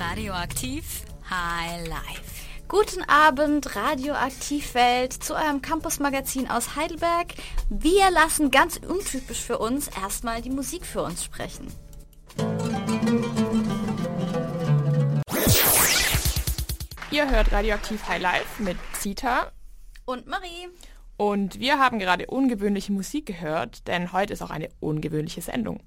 Radioaktiv High Life. Guten Abend, Radioaktivwelt, zu eurem Campus-Magazin aus Heidelberg. Wir lassen ganz untypisch für uns erstmal die Musik für uns sprechen. Ihr hört Radioaktiv High Life mit Zita und Marie. Und wir haben gerade ungewöhnliche Musik gehört, denn heute ist auch eine ungewöhnliche Sendung.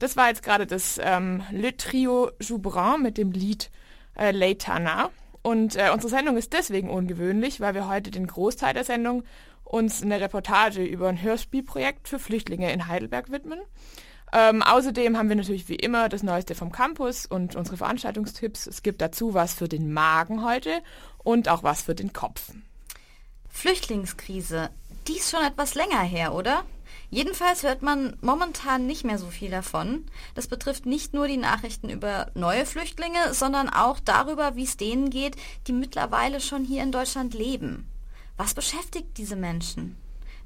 Das war jetzt gerade das ähm, Le Trio Joubran mit dem Lied äh, Leitana. Und äh, unsere Sendung ist deswegen ungewöhnlich, weil wir heute den Großteil der Sendung uns eine Reportage über ein Hörspielprojekt für Flüchtlinge in Heidelberg widmen. Ähm, außerdem haben wir natürlich wie immer das Neueste vom Campus und unsere Veranstaltungstipps. Es gibt dazu was für den Magen heute und auch was für den Kopf. Flüchtlingskrise, die ist schon etwas länger her, oder? Jedenfalls hört man momentan nicht mehr so viel davon. Das betrifft nicht nur die Nachrichten über neue Flüchtlinge, sondern auch darüber, wie es denen geht, die mittlerweile schon hier in Deutschland leben. Was beschäftigt diese Menschen?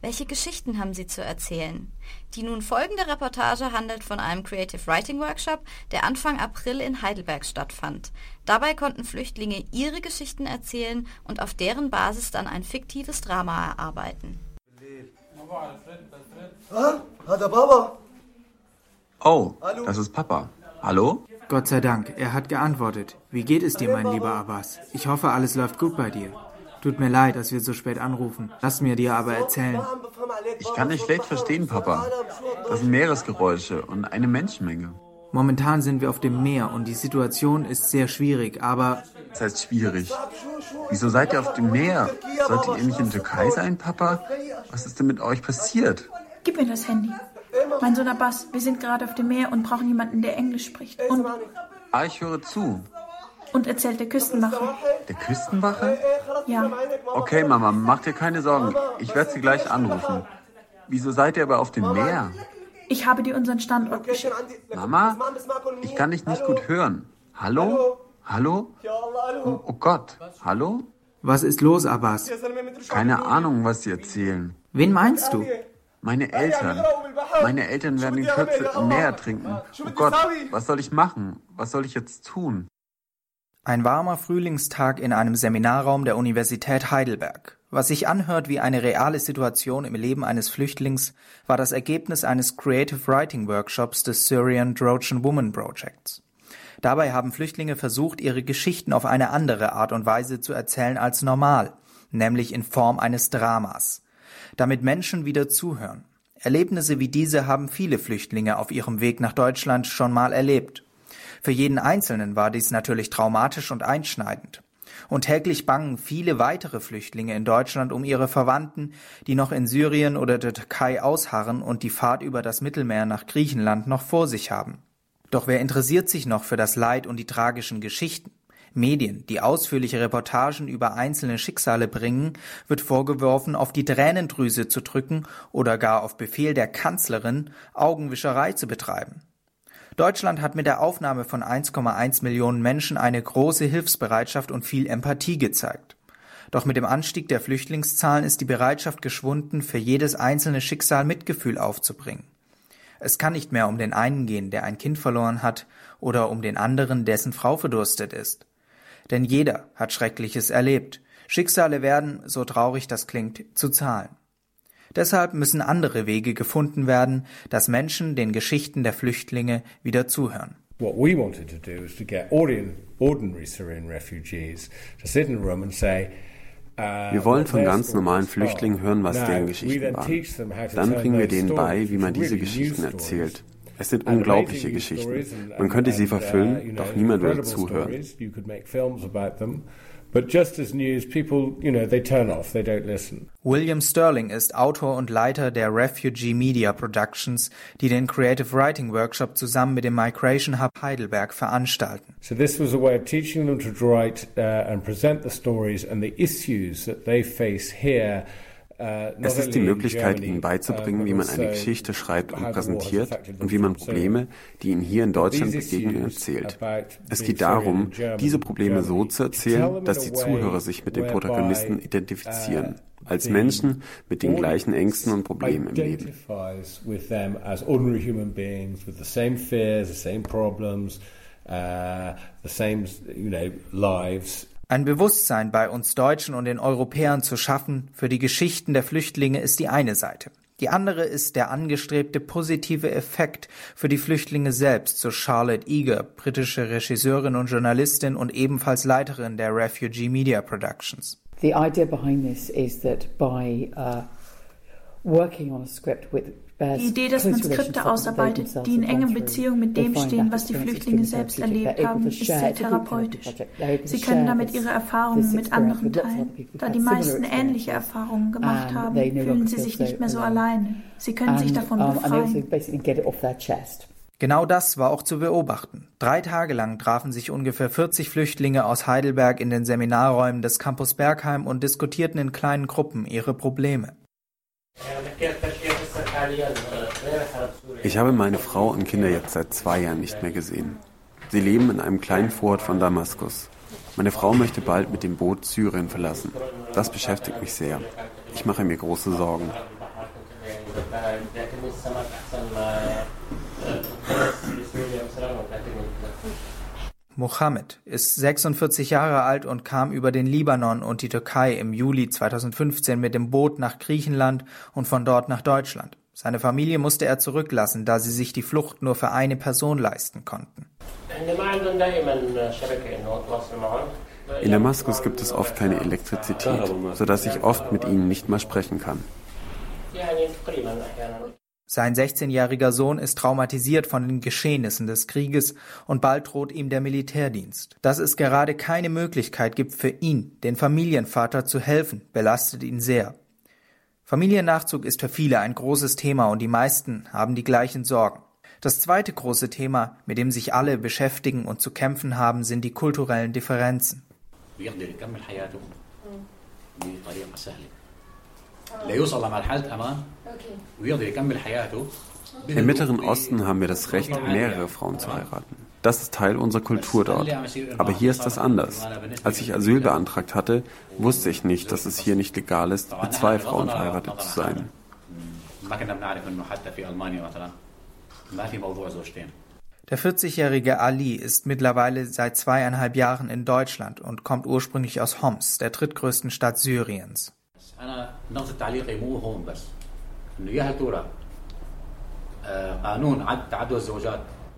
Welche Geschichten haben sie zu erzählen? Die nun folgende Reportage handelt von einem Creative Writing Workshop, der Anfang April in Heidelberg stattfand. Dabei konnten Flüchtlinge ihre Geschichten erzählen und auf deren Basis dann ein fiktives Drama erarbeiten. Oh, das ist Papa. Hallo? Gott sei Dank, er hat geantwortet. Wie geht es dir, mein lieber Abbas? Ich hoffe, alles läuft gut bei dir. Tut mir leid, dass wir so spät anrufen. Lass mir dir aber erzählen. Ich kann dich schlecht verstehen, Papa. Das sind Meeresgeräusche und eine Menschenmenge. Momentan sind wir auf dem Meer und die Situation ist sehr schwierig, aber... Das heißt schwierig. Wieso seid ihr auf dem Meer? Solltet ihr nicht in der Türkei sein, Papa? Was ist denn mit euch passiert? Gib mir das Handy. Mein Sohn Abbas, wir sind gerade auf dem Meer und brauchen jemanden, der Englisch spricht. Und, Ah, ich höre zu. und erzählt der Küstenwache. Der Küstenwache? Ja, Okay, Mama, mach dir keine Sorgen. Ich werde sie gleich anrufen. Wieso seid ihr aber auf dem Meer? ich habe dir unseren Standort geschickt. Mama? Ich kann dich nicht gut hören. Hallo? Hallo? Oh, oh Gott. Hallo? Was ist los, Abbas? Keine Ahnung, was sie erzählen. Wen meinst du? Meine Eltern. Meine Eltern werden in Kürze im Meer ertrinken. Oh Gott, was soll ich machen? Was soll ich jetzt tun? Ein warmer Frühlingstag in einem Seminarraum der Universität Heidelberg. Was sich anhört wie eine reale Situation im Leben eines Flüchtlings, war das Ergebnis eines Creative Writing Workshops des Syrian Trojan Woman Projects. Dabei haben Flüchtlinge versucht, ihre Geschichten auf eine andere Art und Weise zu erzählen als normal, nämlich in Form eines Dramas, damit Menschen wieder zuhören. Erlebnisse wie diese haben viele Flüchtlinge auf ihrem Weg nach Deutschland schon mal erlebt. Für jeden Einzelnen war dies natürlich traumatisch und einschneidend. Und täglich bangen viele weitere Flüchtlinge in Deutschland um ihre Verwandten, die noch in Syrien oder der Türkei ausharren und die Fahrt über das Mittelmeer nach Griechenland noch vor sich haben. Doch wer interessiert sich noch für das Leid und die tragischen Geschichten? Medien, die ausführliche Reportagen über einzelne Schicksale bringen, wird vorgeworfen, auf die Tränendrüse zu drücken oder gar auf Befehl der Kanzlerin Augenwischerei zu betreiben. Deutschland hat mit der Aufnahme von 1,1 Millionen Menschen eine große Hilfsbereitschaft und viel Empathie gezeigt. Doch mit dem Anstieg der Flüchtlingszahlen ist die Bereitschaft geschwunden, für jedes einzelne Schicksal Mitgefühl aufzubringen. Es kann nicht mehr um den einen gehen, der ein Kind verloren hat, oder um den anderen, dessen Frau verdurstet ist. Denn jeder hat Schreckliches erlebt. Schicksale werden, so traurig das klingt, zu Zahlen. Deshalb müssen andere Wege gefunden werden, dass Menschen den Geschichten der Flüchtlinge wieder zuhören. What we wanted to do is to get ordinary, Syrian refugees to sit in a room and say, Wir wollen von ganz normalen stories Flüchtlingen hören, was deren Geschichten waren. Dann bringen wir denen bei, wie man diese Geschichten erzählt. Es sind unglaubliche Geschichten. Man könnte sie uh, verfilmen, doch niemand würde zuhören. But just as news, people, you know, they turn off, they don't listen. William Sterling ist Autor und Leiter der Refugee Media Productions, die den Creative Writing Workshop zusammen mit dem Migration Hub Heidelberg veranstalten. So this was a way of teaching them to write uh, and present the stories and the issues that they face here. Not Es ist die Möglichkeit, ihnen beizubringen, but wie man eine also Geschichte schreibt und präsentiert und wie man Probleme, die ihnen hier in Deutschland begegnen, erzählt. Es geht darum, diese Probleme so zu erzählen, dass die Zuhörer sich mit den Protagonisten uh, identifizieren, als Menschen mit den gleichen Ängsten und Problemen im Leben. uh, the same, you know, lives. Ein Bewusstsein bei uns Deutschen und den Europäern zu schaffen für die Geschichten der Flüchtlinge ist die eine Seite. Die andere ist der angestrebte positive Effekt für die Flüchtlinge selbst, so Charlotte Eager, britische Regisseurin und Journalistin und ebenfalls Leiterin der Refugee Media Productions. The idea behind this is that by uh, die Idee, dass man Skripte ausarbeitet, die in engem Beziehung mit dem stehen, was die Flüchtlinge selbst erlebt haben, ist sehr therapeutisch. Sie können damit ihre Erfahrungen mit anderen teilen. Da die meisten ähnliche Erfahrungen gemacht haben, fühlen sie sich nicht mehr so alleine. Sie können sich davon befreien. Genau das war auch zu beobachten. Drei Tage lang trafen sich ungefähr 40 Flüchtlinge aus Heidelberg in den Seminarräumen des Campus Bergheim und diskutierten in kleinen Gruppen ihre Probleme. Ich habe meine Frau und Kinder jetzt seit zwei Jahren nicht mehr gesehen. Sie leben in einem kleinen Vorort von Damaskus. Meine Frau möchte bald mit dem Boot Syrien verlassen. Das beschäftigt mich sehr. Ich mache mir große Sorgen. Mohammed ist 46 Jahre alt und kam über den Libanon und die Türkei im Juli 2015 mit dem Boot nach Griechenland und von dort nach Deutschland. Seine Familie musste er zurücklassen, da sie sich die Flucht nur für eine Person leisten konnten. In Damaskus gibt es oft keine Elektrizität, sodass ich oft mit ihnen nicht mal sprechen kann. Sein 16-jähriger Sohn ist traumatisiert von den Geschehnissen des Krieges und bald droht ihm der Militärdienst. Dass es gerade keine Möglichkeit gibt für ihn, den Familienvater zu helfen, belastet ihn sehr. Familiennachzug ist für viele ein großes Thema und die meisten haben die gleichen Sorgen. Das zweite große Thema, mit dem sich alle beschäftigen und zu kämpfen haben, sind die kulturellen Differenzen. Im Mittleren Osten haben wir das Recht, mehrere Frauen zu heiraten. Das ist Teil unserer Kultur dort. Aber hier ist das anders. Als ich Asyl beantragt hatte, wusste ich nicht, dass es hier nicht legal ist, mit zwei Frauen verheiratet zu sein. Der 40-jährige Ali ist mittlerweile seit zweieinhalb Jahren in Deutschland und kommt ursprünglich aus Homs, der drittgrößten Stadt Syriens.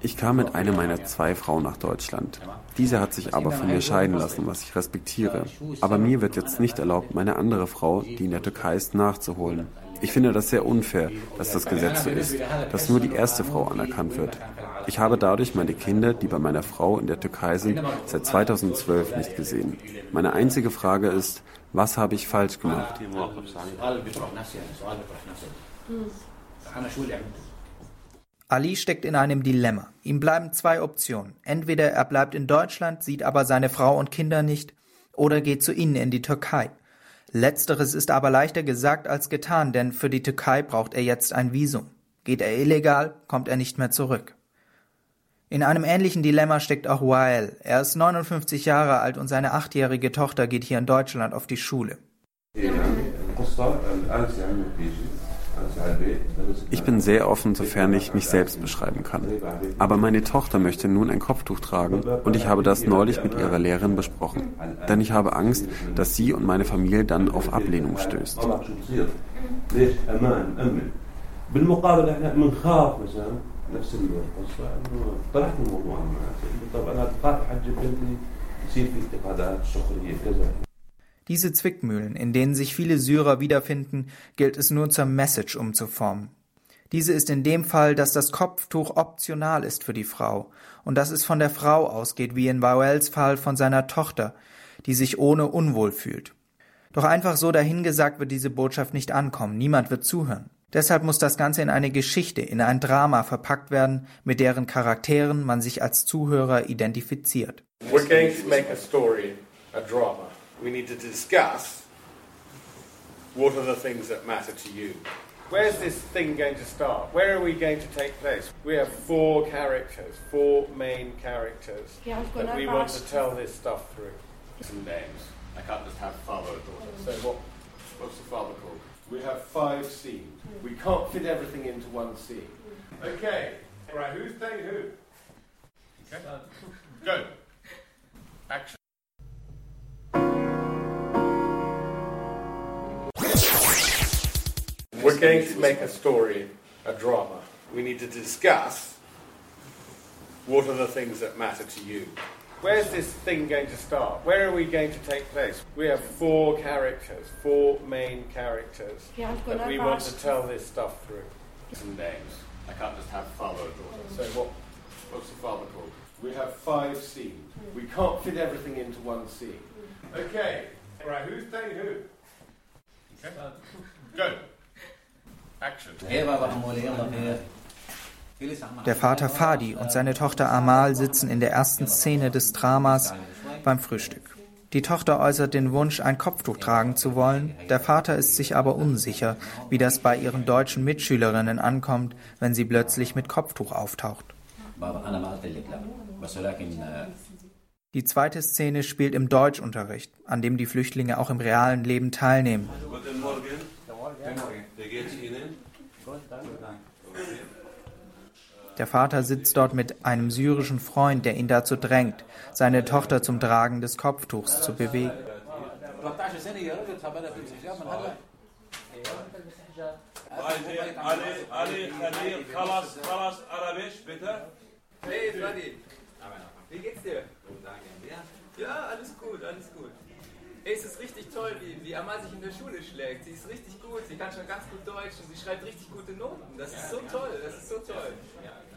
Ich kam mit einer meiner zwei Frauen nach Deutschland. Diese hat sich aber von mir scheiden lassen, was ich respektiere. Aber mir wird jetzt nicht erlaubt, meine andere Frau, die in der Türkei ist, nachzuholen. Ich finde das sehr unfair, dass das Gesetz so ist, dass nur die erste Frau anerkannt wird. Ich habe dadurch meine Kinder, die bei meiner Frau in der Türkei sind, seit 2012 nicht gesehen. Meine einzige Frage ist, was habe ich falsch gemacht? Ali steckt in einem Dilemma. Ihm bleiben zwei Optionen. Entweder er bleibt in Deutschland, sieht aber seine Frau und Kinder nicht, oder geht zu ihnen in die Türkei. Letzteres ist aber leichter gesagt als getan, denn für die Türkei braucht er jetzt ein Visum. Geht er illegal, kommt er nicht mehr zurück. In einem ähnlichen Dilemma steckt auch Wael. Er ist 59 Jahre alt und seine achtjährige Tochter geht hier in Deutschland auf die Schule. Ich bin sehr offen, sofern ich mich selbst beschreiben kann. Aber meine Tochter möchte nun ein Kopftuch tragen und ich habe das neulich mit ihrer Lehrerin besprochen. Denn ich habe Angst, dass sie und meine Familie dann auf Ablehnung stößt. نفس القصه فانه طرحت الموضوع طب انا بخاف حجب بنتي يصير في انتقادات سخريه كذا diese Zwickmühlen, in denen sich viele Syrer wiederfinden, gilt es nur zur Message umzuformen. Diese ist in dem Fall, dass das Kopftuch optional ist für die Frau und dass es von der Frau ausgeht, wie in Bauels Fall von seiner Tochter, die sich ohne unwohl fühlt. Doch einfach so dahingesagt wird diese Botschaft nicht ankommen, niemand wird zuhören. Deshalb muss das Ganze in eine Geschichte, in ein Drama verpackt werden, mit deren Charakteren man sich als Zuhörer identifiziert. We're going to make a story, a drama. We need to discuss what are the things that matter to you. Where's this thing going to start? Where are we going to take place? We have four characters, four main characters that we want to tell this stuff through. Some names. I can't just have father or daughter. So what? What's the father called? We have five scenes. We can't fit everything into one scene. Okay. Right, who's playing who? Okay. Go. Going to make a story, a drama. We need to discuss what are the things that matter to you. Where's this thing going to start? Where are we going to take place? We have four characters, four main characters yeah, that we want to tell this stuff through. Some names. I can't just have father or daughter. So what? What's the father called? We have five scenes. We can't fit everything into one scene. Mm. Okay. Right. Who's playing who? Okay. Go. Der Vater Fadi und seine Tochter Amal sitzen in der ersten Szene des Dramas beim Frühstück. Die Tochter äußert den Wunsch, ein Kopftuch tragen zu wollen, der Vater ist sich aber unsicher, wie das bei ihren deutschen Mitschülerinnen ankommt, wenn sie plötzlich mit Kopftuch auftaucht. Die zweite Szene spielt im Deutschunterricht, an dem die Flüchtlinge auch im realen Leben teilnehmen. Guten Morgen. Wie geht's Ihnen? Der Vater sitzt dort mit einem syrischen Freund, der ihn dazu drängt, seine Tochter zum Tragen des Kopftuchs zu bewegen. Wie geht's dir? Ja, alles gut, alles gut. Ey, es ist richtig toll, wie, wie Amal sich in der Schule schlägt. Sie ist richtig gut, sie kann schon ganz gut Deutsch und sie schreibt richtig gute Noten. Das ist so toll, das ist so toll.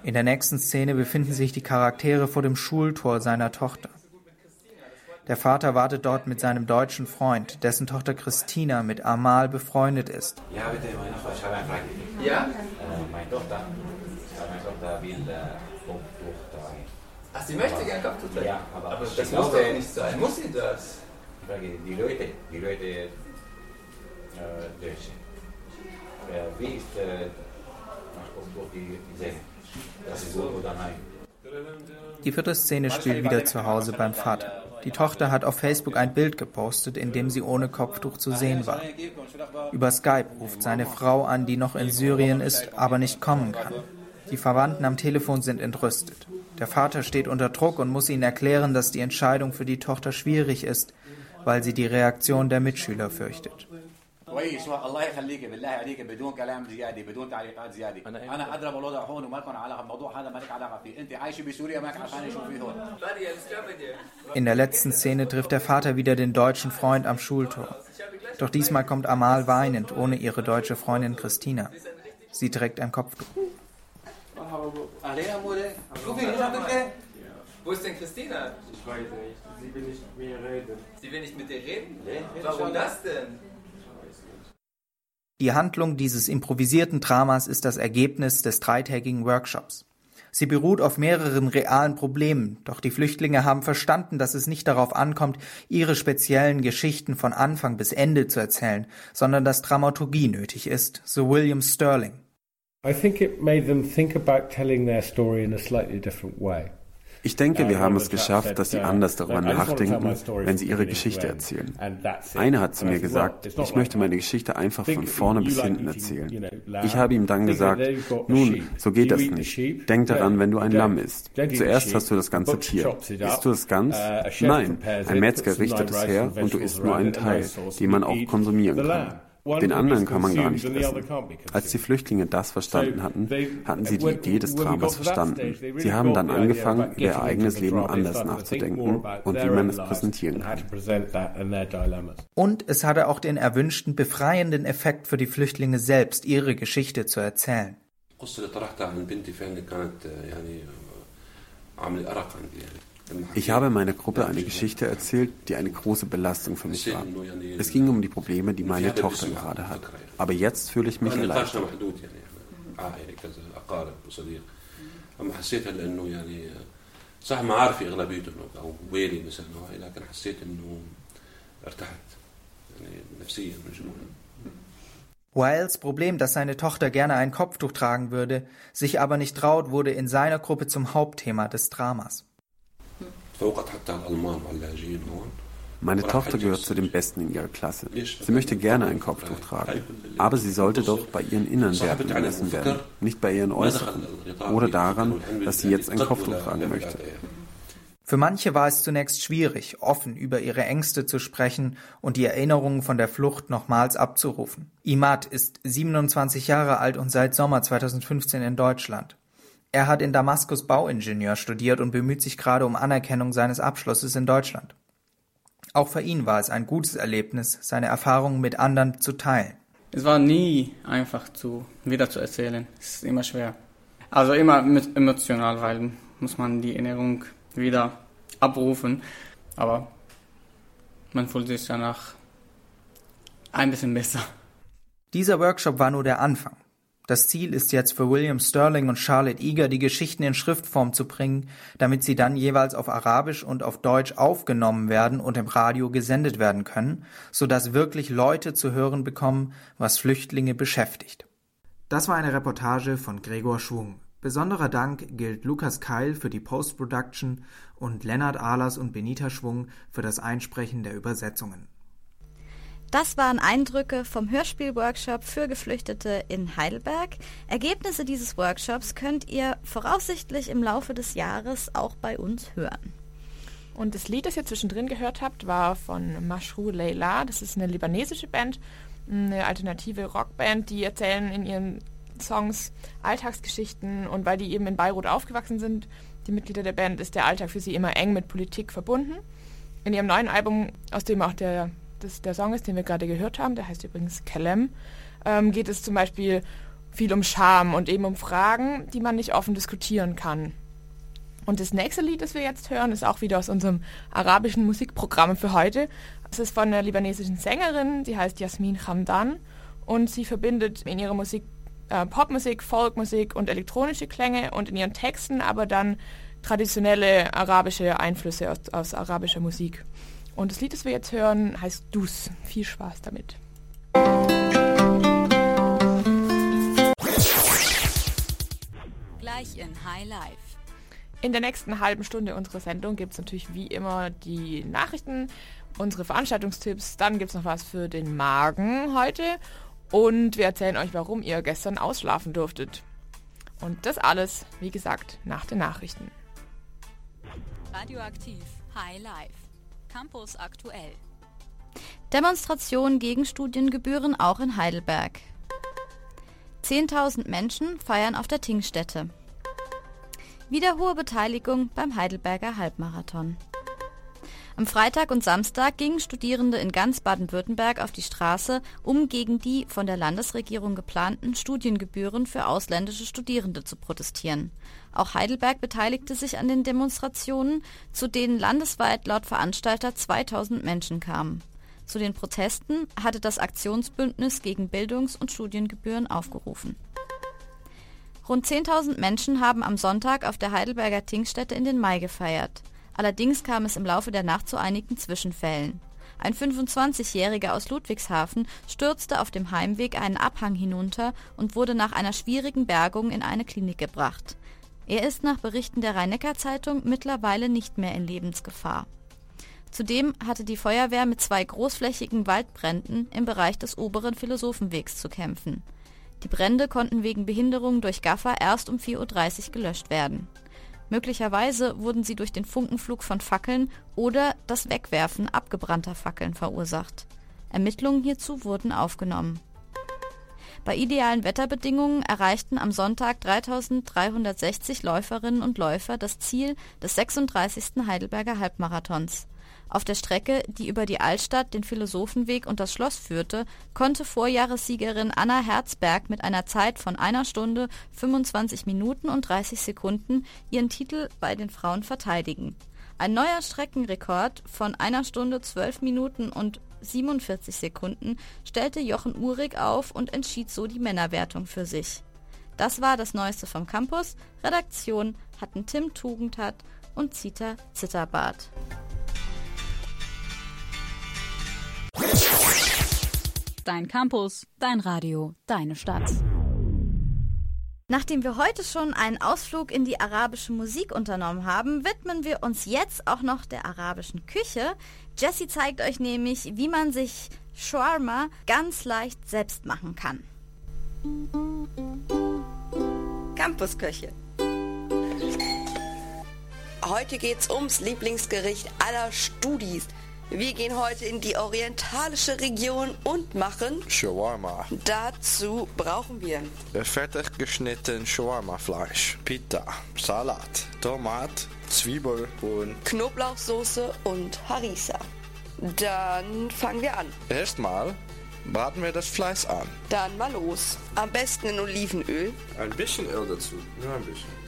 In der nächsten Szene befinden sich die Charaktere vor dem Schultor seiner Tochter. Der Vater wartet dort mit seinem deutschen Freund, dessen Tochter Christina mit Amal befreundet ist. Ja, bitte, meine Frau, ich habe eine Frage. Ja? Äh, meine Tochter, meine Tochter will äh, Kopftuch tragen. Ach, sie möchte gerne Kopftuch tragen? Ja, aber, aber das muss doch ja nicht sein. Muss sie das? Frage, die Leute, die Leute äh, Deutsche. Äh, wie ist äh, nach Kopftuch die Säge? Das ist so oder nein? Die vierte Szene spielt wieder zu Hause beim Vater. Die Tochter hat auf Facebook ein Bild gepostet, in dem sie ohne Kopftuch zu sehen war. Über Skype ruft seine Frau an, die noch in Syrien ist, aber nicht kommen kann. Die Verwandten am Telefon sind entrüstet. Der Vater steht unter Druck und muss ihnen erklären, dass die Entscheidung für die Tochter schwierig ist, weil sie die Reaktion der Mitschüler fürchtet. In der letzten Szene trifft der Vater wieder den deutschen Freund am Schultor. Doch diesmal kommt Amal weinend, ohne ihre deutsche Freundin Christina. Sie trägt ein Kopftuch. Wo ist denn Christina? Ich weiß nicht. Sie will nicht mit mir reden. Sie will nicht mit dir reden? Warum das denn? Die Handlung dieses improvisierten Dramas ist das Ergebnis des dreitägigen Workshops. Sie beruht auf mehreren realen Problemen, doch die Flüchtlinge haben verstanden, dass es nicht darauf ankommt, ihre speziellen Geschichten von Anfang bis Ende zu erzählen, sondern dass Dramaturgie nötig ist, so William Sterling. I think it made them think about telling their story in a slightly different way. Ich denke, wir haben es geschafft, dass sie anders darüber nachdenken, wenn sie ihre Geschichte erzählen. Eine hat zu mir gesagt, ich möchte meine Geschichte einfach von vorne bis hinten erzählen. Ich habe ihm dann gesagt, nun, so geht das nicht. Denk daran, wenn du ein Lamm isst. Zuerst hast du das ganze Tier. Isst du es ganz? Nein, ein Metzger richtet es her und du isst nur einen Teil, den man auch konsumieren kann. Den anderen kann man gar nicht essen. Als die Flüchtlinge das verstanden hatten, hatten sie die Idee des Dramas verstanden. Sie haben dann angefangen, über ihr eigenes Leben anders nachzudenken und wie man es präsentieren kann. Und es hatte auch den erwünschten befreienden Effekt für die Flüchtlinge selbst, ihre Geschichte zu erzählen. Ich habe meiner Gruppe eine Geschichte erzählt, die eine große Belastung für mich war. Es ging um die Probleme, die meine Tochter gerade hat. Aber jetzt fühle ich mich erleichtert. صح معارفي اغلبيتهم او ويلي مثلا لكن حسيت انه ارتحت يعني نفسيا من جنون Wiles Problem, dass seine Tochter gerne ein Kopftuch tragen würde, sich aber nicht traut, wurde in seiner Gruppe zum Hauptthema des Dramas. Meine Tochter gehört zu den Besten in ihrer Klasse. Sie möchte gerne ein Kopftuch tragen. Aber sie sollte doch bei ihren inneren Werten gemessen werden, nicht bei ihren äußeren. Oder daran, dass sie jetzt ein Kopftuch tragen möchte. Für manche war es zunächst schwierig, offen über ihre Ängste zu sprechen und die Erinnerungen von der Flucht nochmals abzurufen. Imad ist 27 Jahre alt und seit Sommer 2015 in Deutschland. Er hat in Damaskus Bauingenieur studiert und bemüht sich gerade um Anerkennung seines Abschlusses in Deutschland. Auch für ihn war es ein gutes Erlebnis, seine Erfahrungen mit anderen zu teilen. Es war nie einfach zu wieder zu erzählen. Es ist immer schwer. Also immer emotional, weil muss man die Erinnerung wieder abrufen. Aber man fühlt sich danach ein bisschen besser. Dieser Workshop war nur der Anfang. Das Ziel ist jetzt für William Sterling und Charlotte Eager, die Geschichten in Schriftform zu bringen, damit sie dann jeweils auf Arabisch und auf Deutsch aufgenommen werden und im Radio gesendet werden können, sodass wirklich Leute zu hören bekommen, was Flüchtlinge beschäftigt. Das war eine Reportage von Gregor Schwung. Besonderer Dank gilt Lukas Keil für die Post-Production und Lennart Ahlers und Benita Schwung für das Einsprechen der Übersetzungen. Das waren Eindrücke vom Hörspielworkshop für Geflüchtete in Heidelberg. Ergebnisse dieses Workshops könnt ihr voraussichtlich im Laufe des Jahres auch bei uns hören. Und das Lied, das ihr zwischendrin gehört habt, war von Mashrou Leila. Das ist eine libanesische Band, eine alternative Rockband, die erzählen in ihren Songs, Alltagsgeschichten und weil die eben in Beirut aufgewachsen sind, die Mitglieder der Band, ist der Alltag für sie immer eng mit Politik verbunden. In ihrem neuen Album, aus dem auch der, das, der Song ist, den wir gerade gehört haben, der heißt übrigens Kelem, ähm, geht es zum Beispiel viel um Scham und eben um Fragen, die man nicht offen diskutieren kann. Und das nächste Lied, das wir jetzt hören, ist auch wieder aus unserem arabischen Musikprogramm für heute. Es ist von einer libanesischen Sängerin, die heißt Jasmin Hamdan und sie verbindet in ihrer Musik äh, Popmusik, Folkmusik und elektronische Klänge und in ihren Texten aber dann traditionelle arabische Einflüsse aus, aus arabischer Musik. Und das Lied, das wir jetzt hören, heißt Dus. Viel Spaß damit. Gleich in High Life. In der nächsten halben Stunde unserer Sendung gibt es natürlich wie immer die Nachrichten, unsere Veranstaltungstipps, dann gibt es noch was für den Magen heute und wir erzählen euch, warum ihr gestern ausschlafen durftet. Und das alles, wie gesagt, nach den Nachrichten. Radioaktiv High Life. Campus aktuell. Demonstration gegen Studiengebühren auch in Heidelberg. 10.000 Menschen feiern auf der Tingstätte. Wieder hohe Beteiligung beim Heidelberger Halbmarathon. Am Freitag und Samstag gingen Studierende in ganz Baden-Württemberg auf die Straße, um gegen die von der Landesregierung geplanten Studiengebühren für ausländische Studierende zu protestieren. Auch Heidelberg beteiligte sich an den Demonstrationen, zu denen landesweit laut Veranstalter 2000 Menschen kamen. Zu den Protesten hatte das Aktionsbündnis gegen Bildungs- und Studiengebühren aufgerufen. Rund 10.000 Menschen haben am Sonntag auf der Heidelberger Tingstätte in den Mai gefeiert. Allerdings kam es im Laufe der Nacht zu einigen Zwischenfällen. Ein 25-Jähriger aus Ludwigshafen stürzte auf dem Heimweg einen Abhang hinunter und wurde nach einer schwierigen Bergung in eine Klinik gebracht. Er ist nach Berichten der Rhein-Neckar-Zeitung mittlerweile nicht mehr in Lebensgefahr. Zudem hatte die Feuerwehr mit zwei großflächigen Waldbränden im Bereich des oberen Philosophenwegs zu kämpfen. Die Brände konnten wegen Behinderung durch Gaffer erst um 4.30 Uhr gelöscht werden. Möglicherweise wurden sie durch den Funkenflug von Fackeln oder das Wegwerfen abgebrannter Fackeln verursacht. Ermittlungen hierzu wurden aufgenommen. Bei idealen Wetterbedingungen erreichten am Sonntag 3360 Läuferinnen und Läufer das Ziel des 36. Heidelberger Halbmarathons. Auf der Strecke, die über die Altstadt, den Philosophenweg und das Schloss führte, konnte Vorjahressiegerin Anna Herzberg mit einer Zeit von einer Stunde 25 Minuten und 30 Sekunden ihren Titel bei den Frauen verteidigen. Ein neuer Streckenrekord von einer Stunde 12 Minuten und 47 Sekunden stellte Jochen Uhrig auf und entschied so die Männerwertung für sich. Das war das Neueste vom Campus. Redaktion hatten Tim Tugendhat und Zita Zitterbart. Dein Campus, dein Radio, deine Stadt. Nachdem wir heute schon einen Ausflug in die arabische Musik unternommen haben, widmen wir uns jetzt auch noch der arabischen Küche. Jessie zeigt euch nämlich, wie man sich Shawarma ganz leicht selbst machen kann. Campusküche. Heute geht's ums Lieblingsgericht aller Studis. Wir gehen heute in die orientalische Region und machen Shawarma. Dazu brauchen wir fertig geschnitten Shawarma-Fleisch, Pita, Salat, Tomat, Zwiebel und Knoblauchsoße und Harissa. Dann fangen wir an. Erstmal braten wir das Fleisch an. Dann mal los. Am besten in Olivenöl. Ein bisschen Öl dazu, nur ein bisschen.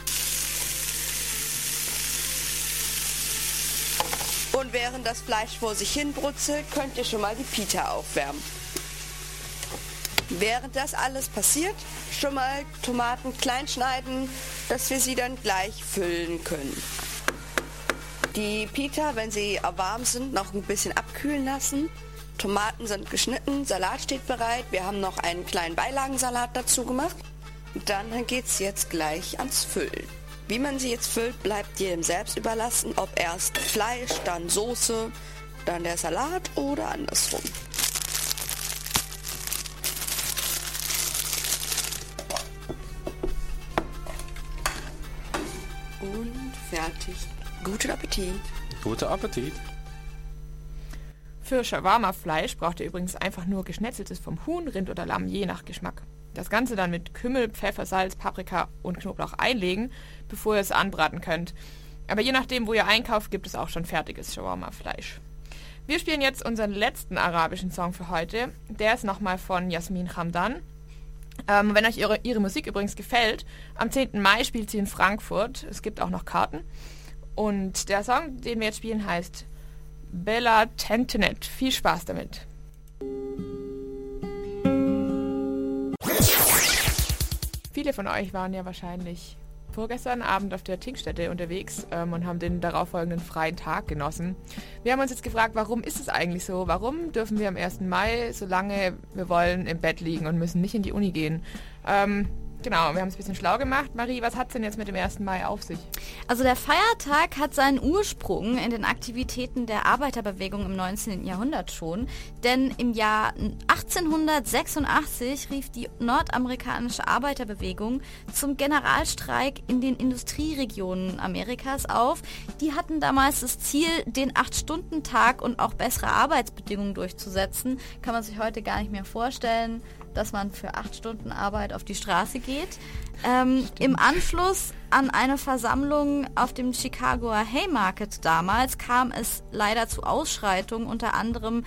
Und während das Fleisch vor sich hin brutzelt, könnt ihr schon mal die Pita aufwärmen. Während das alles passiert, schon mal Tomaten klein schneiden, dass wir sie dann gleich füllen können. Die Pita, wenn sie warm sind, noch ein bisschen abkühlen lassen. Tomaten sind geschnitten, Salat steht bereit. Wir haben noch einen kleinen Beilagensalat dazu gemacht. Dann geht es jetzt gleich ans Füllen. Wie man sie jetzt füllt, bleibt jedem selbst überlassen, ob erst Fleisch, dann Soße, dann der Salat oder andersrum. Und fertig. Guten Appetit. Guten Appetit. Für Shawarma-Fleisch braucht ihr übrigens einfach nur geschnetzeltes vom Huhn, Rind oder Lamm, je nach Geschmack. Das Ganze dann mit Kümmel, Pfeffer, Salz, Paprika und Knoblauch einlegen, bevor ihr es anbraten könnt. Aber je nachdem, wo ihr einkauft, gibt es auch schon fertiges Shawarma-Fleisch. Wir spielen jetzt unseren letzten arabischen Song für heute. Der ist nochmal von Jasmin Hamdan. Ähm, wenn euch ihre, ihre Musik übrigens gefällt, am 10. Mai spielt sie in Frankfurt. Es gibt auch noch Karten. Und der Song, den wir jetzt spielen, heißt Bella Tentenet. Viel Spaß damit. Viele von euch waren ja wahrscheinlich vorgestern Abend auf der Tinkstätte unterwegs ähm, und haben den darauffolgenden freien Tag genossen. Wir haben uns jetzt gefragt, warum ist es eigentlich so? Warum dürfen wir am 1. Mai, solange wir wollen, im Bett liegen und müssen nicht in die Uni gehen? Ähm, Genau, wir haben es ein bisschen schlau gemacht. Marie, was hat es denn jetzt mit dem 1. Mai auf sich? Also der Feiertag hat seinen Ursprung in den Aktivitäten der Arbeiterbewegung im 19. Jahrhundert schon. Denn im Jahr 1886 rief die nordamerikanische Arbeiterbewegung zum Generalstreik in den Industrieregionen Amerikas auf. Die hatten damals das Ziel, den 8-Stunden-Tag und auch bessere Arbeitsbedingungen durchzusetzen. Kann man sich heute gar nicht mehr vorstellen dass man für acht Stunden Arbeit auf die Straße geht. Ähm, Im Anschluss an eine Versammlung auf dem Chicagoer Haymarket damals kam es leider zu Ausschreitungen. Unter anderem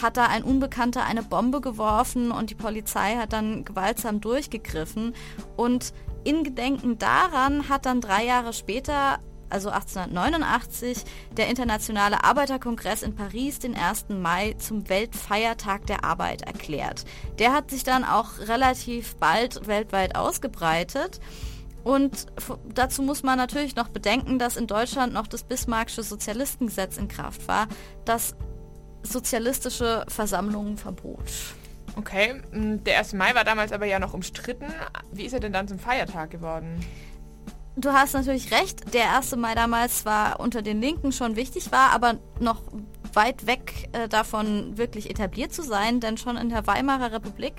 hat da ein Unbekannter eine Bombe geworfen und die Polizei hat dann gewaltsam durchgegriffen. Und in Gedenken daran hat dann drei Jahre später also 1889, der Internationale Arbeiterkongress in Paris den 1. Mai zum Weltfeiertag der Arbeit erklärt. Der hat sich dann auch relativ bald weltweit ausgebreitet. Und dazu muss man natürlich noch bedenken, dass in Deutschland noch das Bismarckische Sozialistengesetz in Kraft war, das sozialistische Versammlungen verbot. Okay, der 1. Mai war damals aber ja noch umstritten. Wie ist er denn dann zum Feiertag geworden? Du hast natürlich recht, der 1. Mai damals zwar unter den Linken schon wichtig war, aber noch weit weg äh, davon wirklich etabliert zu sein, denn schon in der Weimarer Republik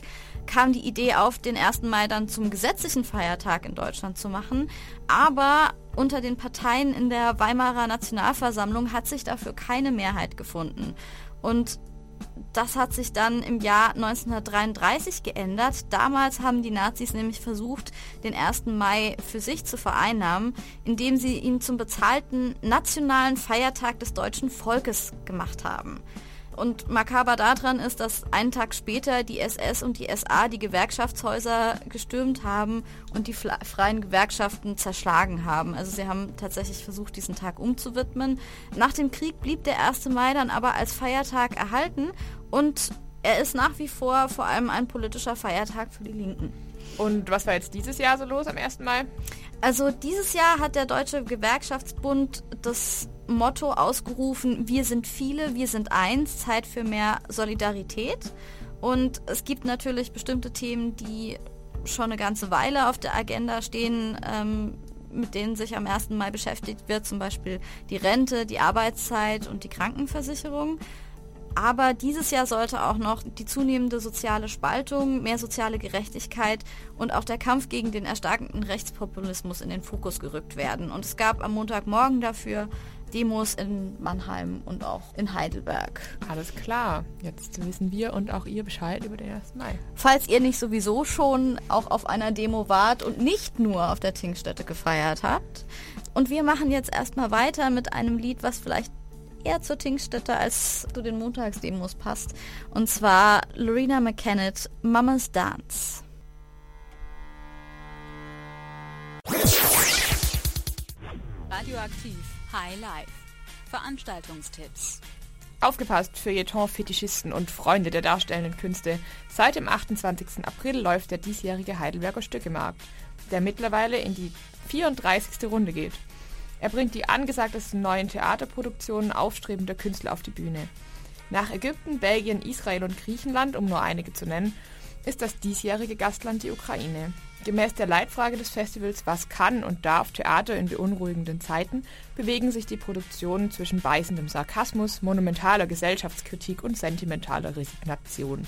kam die Idee auf, den 1. Mai dann zum gesetzlichen Feiertag in Deutschland zu machen. Aber unter den Parteien in der Weimarer Nationalversammlung hat sich dafür keine Mehrheit gefunden. Und das hat sich dann im Jahr 1933 geändert. Damals haben die Nazis nämlich versucht, den 1. Mai für sich zu vereinnahmen, indem sie ihn zum bezahlten nationalen Feiertag des deutschen Volkes gemacht haben. Und makaber daran ist, dass einen Tag später die SS und die SA die Gewerkschaftshäuser gestürmt haben und die freien Gewerkschaften zerschlagen haben. Also sie haben tatsächlich versucht, diesen Tag umzuwidmen. Nach dem Krieg blieb der 1. Mai dann aber als Feiertag erhalten und er ist nach wie vor vor allem ein politischer Feiertag für die Linken. Und was war jetzt dieses Jahr so los am 1. Mai? Also dieses Jahr hat der Deutsche Gewerkschaftsbund das Motto ausgerufen, wir sind viele, wir sind eins, Zeit für mehr Solidarität. Und es gibt natürlich bestimmte Themen, die schon eine ganze Weile auf der Agenda stehen, ähm, mit denen sich am 1. Mai beschäftigt wird, zum Beispiel die Rente, die Arbeitszeit und die Krankenversicherung. Aber dieses Jahr sollte auch noch die zunehmende soziale Spaltung, mehr soziale Gerechtigkeit und auch der Kampf gegen den erstarkenden Rechtspopulismus in den Fokus gerückt werden. Und es gab am Montagmorgen dafür Demos in Mannheim und auch in Heidelberg. Alles klar, jetzt wissen wir und auch ihr Bescheid über den 1. Mai. Falls ihr nicht sowieso schon auch auf einer Demo wart und nicht nur auf der Tinkstätte gefeiert habt. Und wir machen jetzt erstmal weiter mit einem Lied, was vielleicht eher zur Tinkstätte als zu den Montagsdemos passt. Und zwar Lorena McKennitt, Mama's Dance. Radioaktiv High Life. Veranstaltungstipps. Aufgepasst für Feuilleton-Fetischisten und Freunde der darstellenden Künste. Seit dem 28. April läuft der diesjährige Heidelberger Stückemarkt, der mittlerweile in die 34. Runde geht. Er bringt die angesagtesten neuen Theaterproduktionen aufstrebender Künstler auf die Bühne. Nach Ägypten, Belgien, Israel und Griechenland, um nur einige zu nennen, ist das diesjährige Gastland die Ukraine. Gemäß der Leitfrage des Festivals Was kann und darf Theater in beunruhigenden Zeiten, bewegen sich die Produktionen zwischen beißendem Sarkasmus, monumentaler Gesellschaftskritik und sentimentaler Resignation.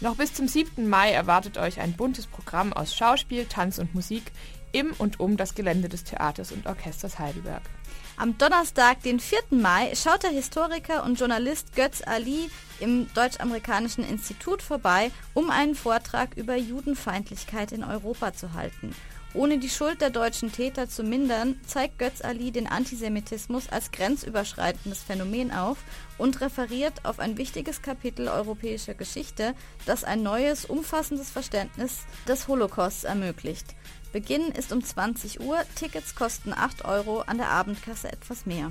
Noch bis zum 7. Mai erwartet euch ein buntes Programm aus Schauspiel, Tanz und Musik im und um das Gelände des Theaters und Orchesters Heidelberg. Am Donnerstag, den 4. Mai, schaut der Historiker und Journalist Götz Ali im Deutsch-Amerikanischen Institut vorbei, um einen Vortrag über Judenfeindlichkeit in Europa zu halten. Ohne die Schuld der deutschen Täter zu mindern, zeigt Götz Ali den Antisemitismus als grenzüberschreitendes Phänomen auf und referiert auf ein wichtiges Kapitel europäischer Geschichte, das ein neues, umfassendes Verständnis des Holocausts ermöglicht. Beginn ist um 20 Uhr, Tickets kosten 8 Euro, an der Abendkasse etwas mehr.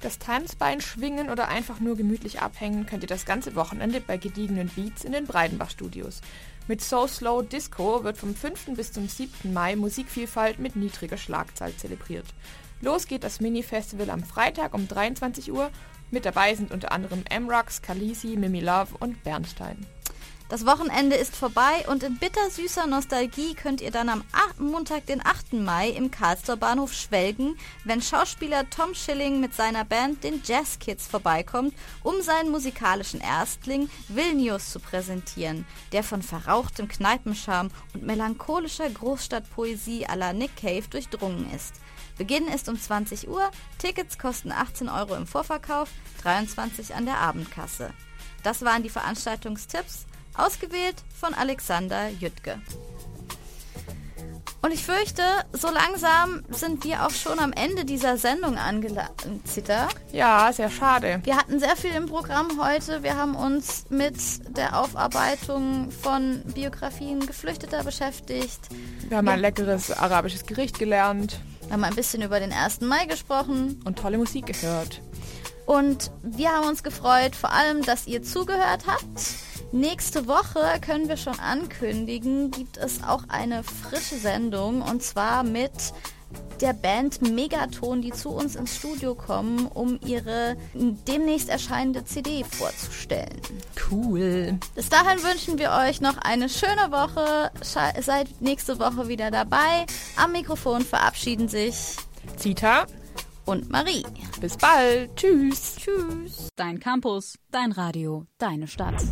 Das Tanzbein schwingen oder einfach nur gemütlich abhängen könnt ihr das ganze Wochenende bei gediegenen Beats in den Breidenbach Studios. Mit So Slow Disco wird vom 5. bis zum 7. Mai Musikvielfalt mit niedriger Schlagzahl zelebriert. Los geht das Mini-Festival am Freitag um 23 Uhr. Mit dabei sind unter anderem M-Rocks, Kalisi, Mimi Love und Bernstein. Das Wochenende ist vorbei und in bittersüßer Nostalgie könnt ihr dann am Montag, den 8. Mai im Karlstor Bahnhof schwelgen, wenn Schauspieler Tom Schilling mit seiner Band den Jazz Kids vorbeikommt, um seinen musikalischen Erstling Vilnius zu präsentieren, der von verrauchtem Kneipenscham und melancholischer Großstadtpoesie à la Nick Cave durchdrungen ist. Beginn ist um 20 Uhr, Tickets kosten 18 Euro im Vorverkauf, 23 an der Abendkasse. Das waren die Veranstaltungstipps. Ausgewählt von Alexander Jüttke. Und ich fürchte, so langsam sind wir auch schon am Ende dieser Sendung angelangt, Zita. Ja, sehr schade. Wir hatten sehr viel im Programm heute. Wir haben uns mit der Aufarbeitung von Biografien Geflüchteter beschäftigt. Wir haben ein leckeres arabisches Gericht gelernt. Wir haben ein bisschen über den 1. Mai gesprochen. Und tolle Musik gehört. Und wir haben uns gefreut, vor allem, dass ihr zugehört habt. Nächste Woche können wir schon ankündigen, gibt es auch eine frische Sendung und zwar mit der Band Megaton, die zu uns ins Studio kommen, um ihre demnächst erscheinende CD vorzustellen. Cool. Bis dahin wünschen wir euch noch eine schöne Woche. Seid nächste Woche wieder dabei. Am Mikrofon verabschieden sich Zita und Marie. Bis bald. Tschüss. Tschüss. Dein Campus, dein Radio, deine Stadt.